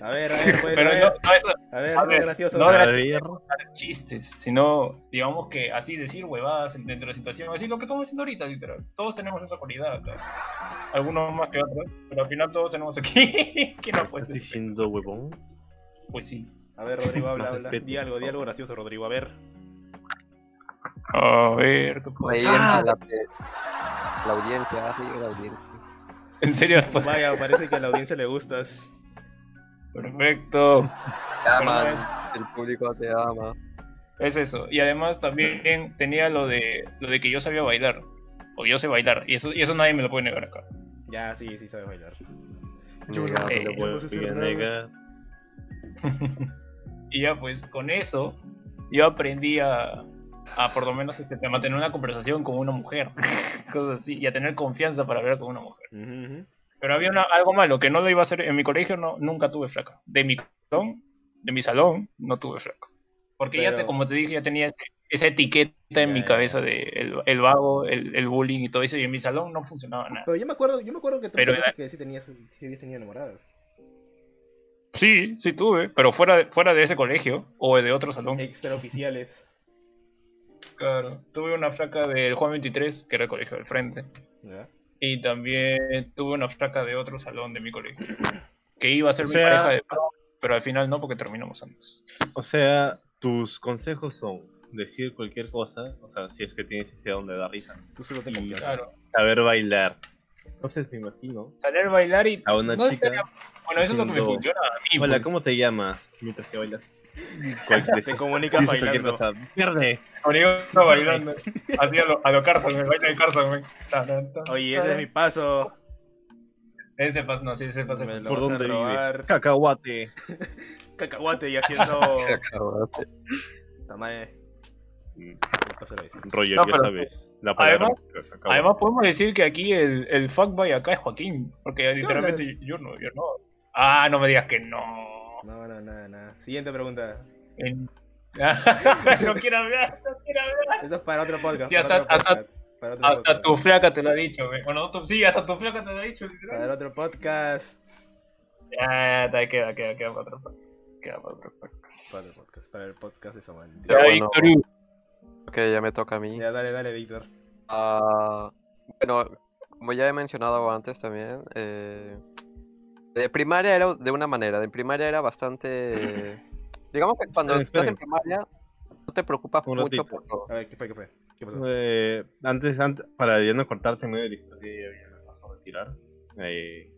A ver, a ver, pues, Pero a no, ver, no es a ver, a no ver, gracioso. no gracioso. chistes, sino, digamos que así decir huevadas dentro de la situación, así lo que estamos haciendo ahorita, literal. Todos tenemos esa cualidad acá. Algunos más que otros, pero al final todos tenemos aquí. ¿Quién no ¿estás puede decir? diciendo huevón? Pues sí. A ver, Rodrigo, <laughs> habla, habla. respeto. Di algo, di algo gracioso, Rodrigo, a ver. A ver, ¿qué puedo entra la, la audiencia, sí, la audiencia. En serio, <laughs> Vaya, parece que a la audiencia le gustas. perfecto. Te aman, el público te ama. Es eso. Y además también tenía lo de lo de que yo sabía bailar. O yo sé bailar. Y eso, y eso nadie me lo puede negar acá. Ya, sí, sí sabes bailar. Yo no. Eh, Lo no a hacer nada. negar. <laughs> Y ya pues con eso yo aprendí a, a por lo menos este, a mantener una conversación con una mujer. <laughs> Cosas así. Y a tener confianza para hablar con una mujer. Ujú, ujú. Pero había una- algo malo que no lo iba a hacer. En mi colegio no, nunca tuve flaca. De mi salón, de mi salón no tuve flaca. Porque ya te, Pero- como te dije, ya tenía ese- esa etiqueta en Ya, mi cabeza ya. de el, el vago, el, el bullying y todo eso. Y en mi salón no funcionaba nada. Pero yo me acuerdo, yo me acuerdo que tú Pero que sí tenías, sí tenido enamoradas. Sí, sí tuve, pero fuera de, fuera de ese colegio o de otro salón. Extraoficiales. Claro. Tuve una flaca del Juan 23, que era el colegio del frente. ¿Ya? Y también tuve una flaca de otro salón de mi colegio. Que iba a ser O mi sea- pareja de pero al final no porque terminamos antes. O sea, tus consejos son decir cualquier cosa, o sea, si es que tienes ese don de dar risa, Tú solo te Y-. Claro. saber bailar. Entonces me imagino Salir a bailar y. a una no chica, bueno, eso es lo que me funciona a mí. hola, pues. ¿cómo te llamas? Mientras que bailas. Te comunicas bailando. Pierde. Conmigo está bailando. Así a lo, a lo Carson, el baile de Carson. Oye, ese es mi paso. Ese paso, no, sí, ese paso. Me lo ¿Por dónde vives? Cacahuate. Cacahuate y haciendo. <laughs> Acabaste. Tamae. Pásale ahí. Roger, No, ya sabes. La palabra. cacahuate. Además, podemos decir que aquí el, el fuckboy acá es Joaquín. Porque literalmente yo no, yo no. Ah, no me digas que no. No, no, nada, nada. Siguiente pregunta. En- <laughs> no quiero hablar, no quiero hablar. Eso es para otro podcast. Sí, para hasta- otro podcast. Para otro Hasta podcast. tu flaca te lo ha dicho, güey. Bueno, sí, hasta tu flaca te lo ha dicho, literal. Para otro podcast. Ya, ya, queda, queda, queda para otro podcast. Queda para otro podcast. Para otro podcast. Para el podcast de Samuel. Ya, Ya, bueno. Ok, ya me toca a mí. Ya, dale, dale, Víctor. Ah, bueno, como ya he mencionado antes también, eh, de primaria era de una manera, de primaria era bastante... <laughs> digamos que cuando Esperen, estás en primaria no te preocupas Un mucho ratito. por todo. A ver, ¿qué fue, qué fue? ¿Qué pasó? Eh, antes, antes, para ya no cortarte en medio de la historia, ya, me pasó el retirar. eh,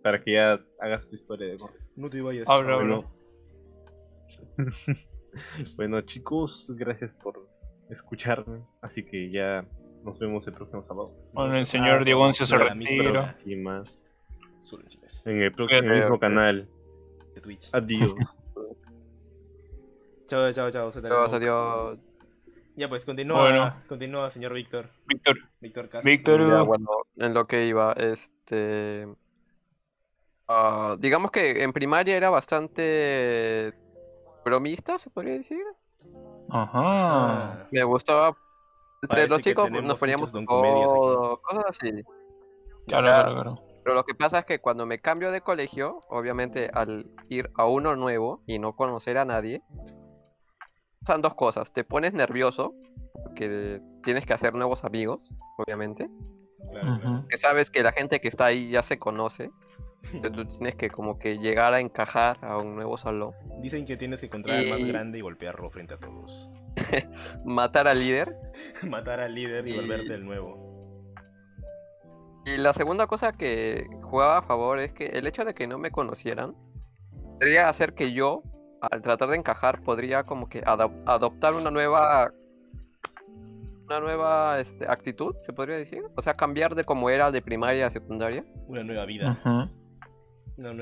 para que ya hagas tu historia de corte. No te vayas. Habla. Bueno. <laughs> bueno, chicos, gracias por escucharme. Así que ya nos vemos el próximo sábado. Bueno, el señor Ah, Diego Once se retira. en el, próximo mismo canal. de Twitch. Adiós. <laughs> Chao, chao, chao. se te Adiós, adiós. Ya pues, continúa, Bueno. continúa, señor Víctor. Víctor, Víctor Castro. Víctor, Ya, bueno, en lo que iba, este... ah, digamos que en primaria era bastante bromista, se podría decir. Ajá. Ah, Me gustaba... Entre Parece los chicos nos poníamos todo, cosas así. Claro, claro, claro. Pero lo que pasa es que cuando me cambio de colegio, obviamente al ir a uno nuevo y no conocer a nadie, pasan dos cosas. Te pones nervioso, porque tienes que hacer nuevos amigos, obviamente. claro. Que sabes que la gente que está ahí ya se conoce. Entonces tú <laughs> tienes que como que llegar a encajar a un nuevo salón. Dicen que tienes que encontrar al más grande y golpearlo frente a todos. <laughs> Matar al líder. <laughs> Matar al líder y Y- volverte el nuevo. Y la segunda cosa que jugaba a favor es que el hecho de que no me conocieran podría hacer que yo, al tratar de encajar, podría como que adop- adoptar una nueva una nueva este, actitud, se podría decir. O sea, cambiar de como era de primaria a secundaria. Una nueva vida. Ujú.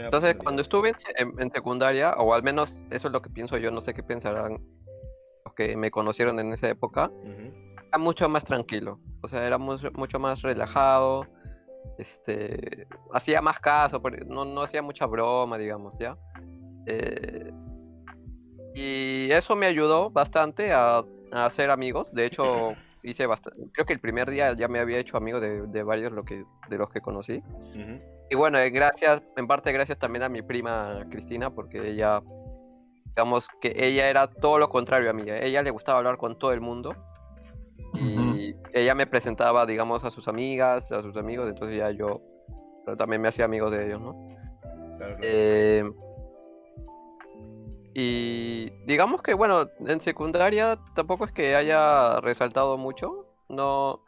Entonces, cuando estuve en, se- en- en secundaria, o al menos eso es lo que pienso yo, no sé qué pensarán los que me conocieron en esa época, era mucho más tranquilo. O sea, era mucho, mucho más relajado. Este, hacía más caso, no, no hacía mucha broma, digamos, ¿ya? Eh, y eso me ayudó bastante a, a hacer amigos. De hecho, hice bastante. Creo que el primer día ya me había hecho amigo de, de varios lo que, de los que conocí. Ujú. Y bueno, eh, gracias, en parte gracias también a mi prima Cristina, porque ella, digamos que ella era todo lo contrario a mí. A ella le gustaba hablar con todo el mundo. Y ella me presentaba, digamos, a sus amigas, a sus amigos, entonces ya yo pero también me hacía amigo de ellos, ¿no? Claro. Eh, y digamos que, bueno, en secundaria tampoco es que haya resaltado mucho. No,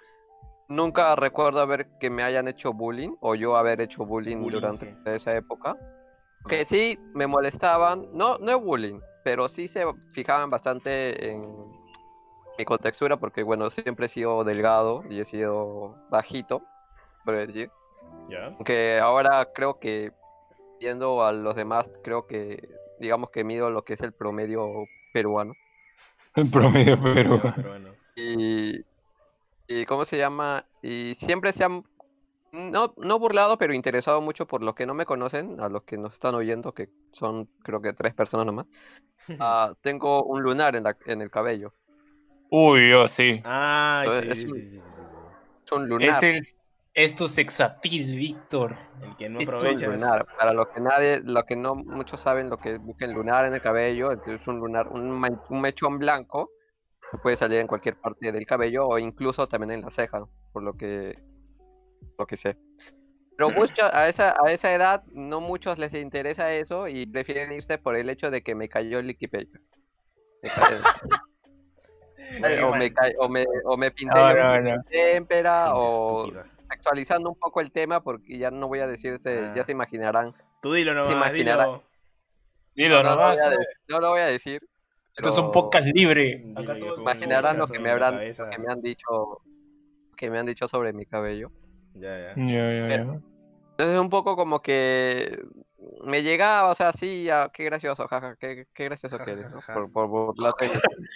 nunca recuerdo haber que me hayan hecho bullying o yo haber hecho bullying, Bullying, durante sí. esa época. Que sí me molestaban, no, no bullying, pero sí se fijaban bastante en mi contextura porque, bueno, siempre he sido delgado y he sido bajito, por decir. ¿Ya? Aunque ahora creo que viendo a los demás, creo que digamos que mido lo que es el promedio peruano. El promedio, bueno. Y, y ¿cómo se llama? Y siempre se han no, no burlado, pero interesado mucho por los que no me conocen, a los que nos están oyendo, que son creo que tres personas nomás. <laughs> Ah, tengo un lunar en, la, en el cabello. Uy, yo sí. Ah, sí, Entonces, sí, es un- sí, Es un lunar. Es, el, es tu sexapil, Víctor. El que no Es lunar. Para los que nadie, lo que no muchos saben, lo que busquen lunar en el cabello, es un lunar, un, ma- un mechón blanco que puede salir en cualquier parte del cabello o incluso también en la ceja, por lo que lo que sé. Pero <clears throat> mucho, a esa a esa edad no muchos les interesa eso y prefieren irse por el hecho de que me cayó el Wikipedia. Me cayó- <laughs> o, me ca- o me o me pinté No, no, témpera o actualizando un poco el tema porque ya no voy a decirse, Ah. ya se imaginarán. Tú dilo nomás, imaginará. dilo. Dilo no, lo nomás. voy a de- no lo voy a decir. Esto es un podcast libre. Acá todo- Imaginarán lo que me la habrán, lo que me han dicho, que me han dicho sobre mi cabello. Ya, ya. Ya, ya, ya. Entonces un poco como que me llegaba, o sea, sí, ya, qué gracioso, jaja, qué, qué gracioso que eres, ¿no? Por, por burlarte de <laughs> mí.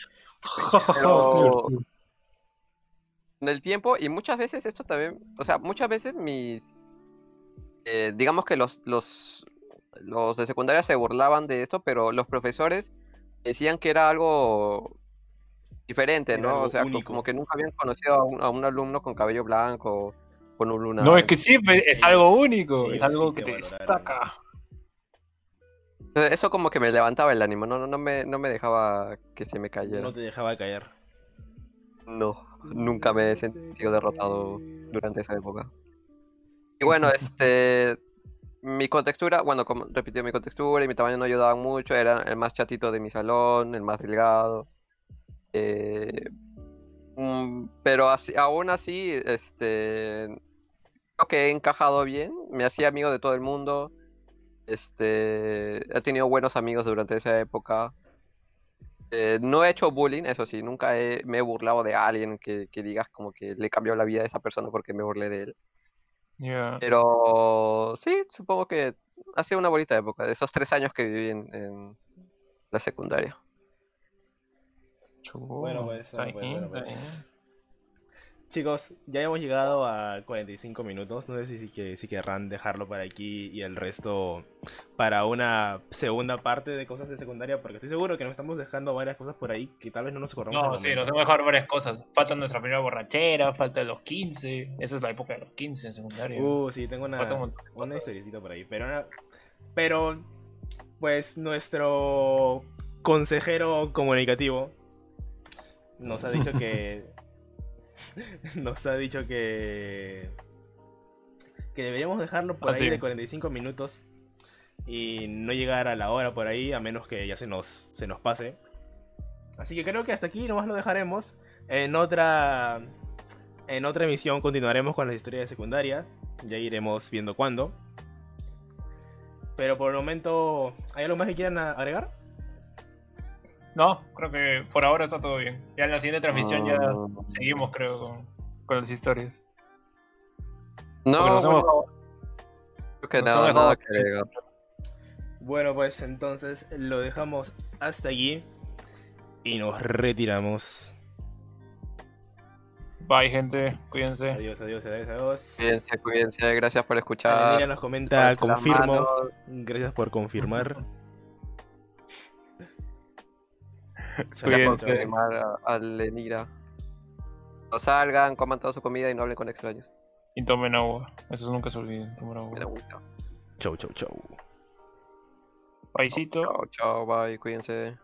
Pero <laughs> en el tiempo, y muchas veces esto también, o sea, muchas veces mis, eh, digamos que los, los, los de secundaria se burlaban de esto, pero los profesores decían que era algo diferente, Era ¿no? algo O sea, único. como que nunca habían conocido a un, a un alumno con cabello blanco, con un lunar. No, es que sí, es algo único. Es algo sí que te destaca. Eso como que me levantaba el ánimo, no, no, no me, no me dejaba que se me cayera. No te dejaba caer. No, nunca me he sentido derrotado durante esa época. Y bueno, <laughs> este, mi contextura, bueno, como repitió mi contextura y mi tamaño no ayudaban mucho, era el más chatito de mi salón, el más delgado. eh, mm, pero así, aún así, este, creo que he encajado bien, me hacía amigo de todo el mundo. Este, he tenido buenos amigos durante esa época. Eh, no he hecho bullying, eso sí, nunca he- me he burlado de alguien que, que digas como que le cambió la vida a esa persona porque me burlé de él. Pero sí, supongo que ha sido una bonita época, de esos tres años que viví en, en la secundaria. Bueno, pues, bueno, pues, pues. Chicos, ya hemos llegado a 45 minutos. No sé si, si, que- si querrán dejarlo para aquí y el resto para una segunda parte de cosas de secundaria, porque estoy seguro que nos estamos dejando varias cosas por ahí que tal vez no nos acordamos. No, sí, nos hemos dejado varias cosas. Falta nuestra primera borrachera, falta los 15. Esa es la época de los 15 en secundaria. Uh, sí, tengo una, un montón. una historiecita por ahí. Pero, una- pero, pues nuestro consejero comunicativo nos ha dicho que. <laughs> <laughs> nos ha dicho que. que deberíamos dejarlo por Ah, ahí sí. de 45 minutos y no llegar a la hora por ahí, a menos que ya se nos, se nos pase. Así que creo que hasta aquí nomás lo dejaremos. En otra. En otra emisión continuaremos con las historias de secundaria. Ya iremos viendo cuándo. Pero por el momento, ¿hay algo más que quieran agregar? No, creo que por ahora está todo bien. Ya en la siguiente transmisión ya Ah, seguimos, creo, con, con las historias. No, hemos- bueno, creo que nos nada, hemos nada que agregar. Bueno, pues entonces lo dejamos hasta aquí. Y nos retiramos. Bye, gente. Cuídense. Adiós, adiós, adiós, adiós. Cuídense, cuídense, gracias por escuchar. Alemira nos comenta, confirmo. Gracias por confirmar. Gracias Cuídense. por confirmar a, a Lenira. No salgan, coman toda su comida y no hablen con extraños. Y tomen agua. Eso nunca se olviden. Tomen agua. Chau, chau, chau. Byecito. Chao, chao, bye, cuídense.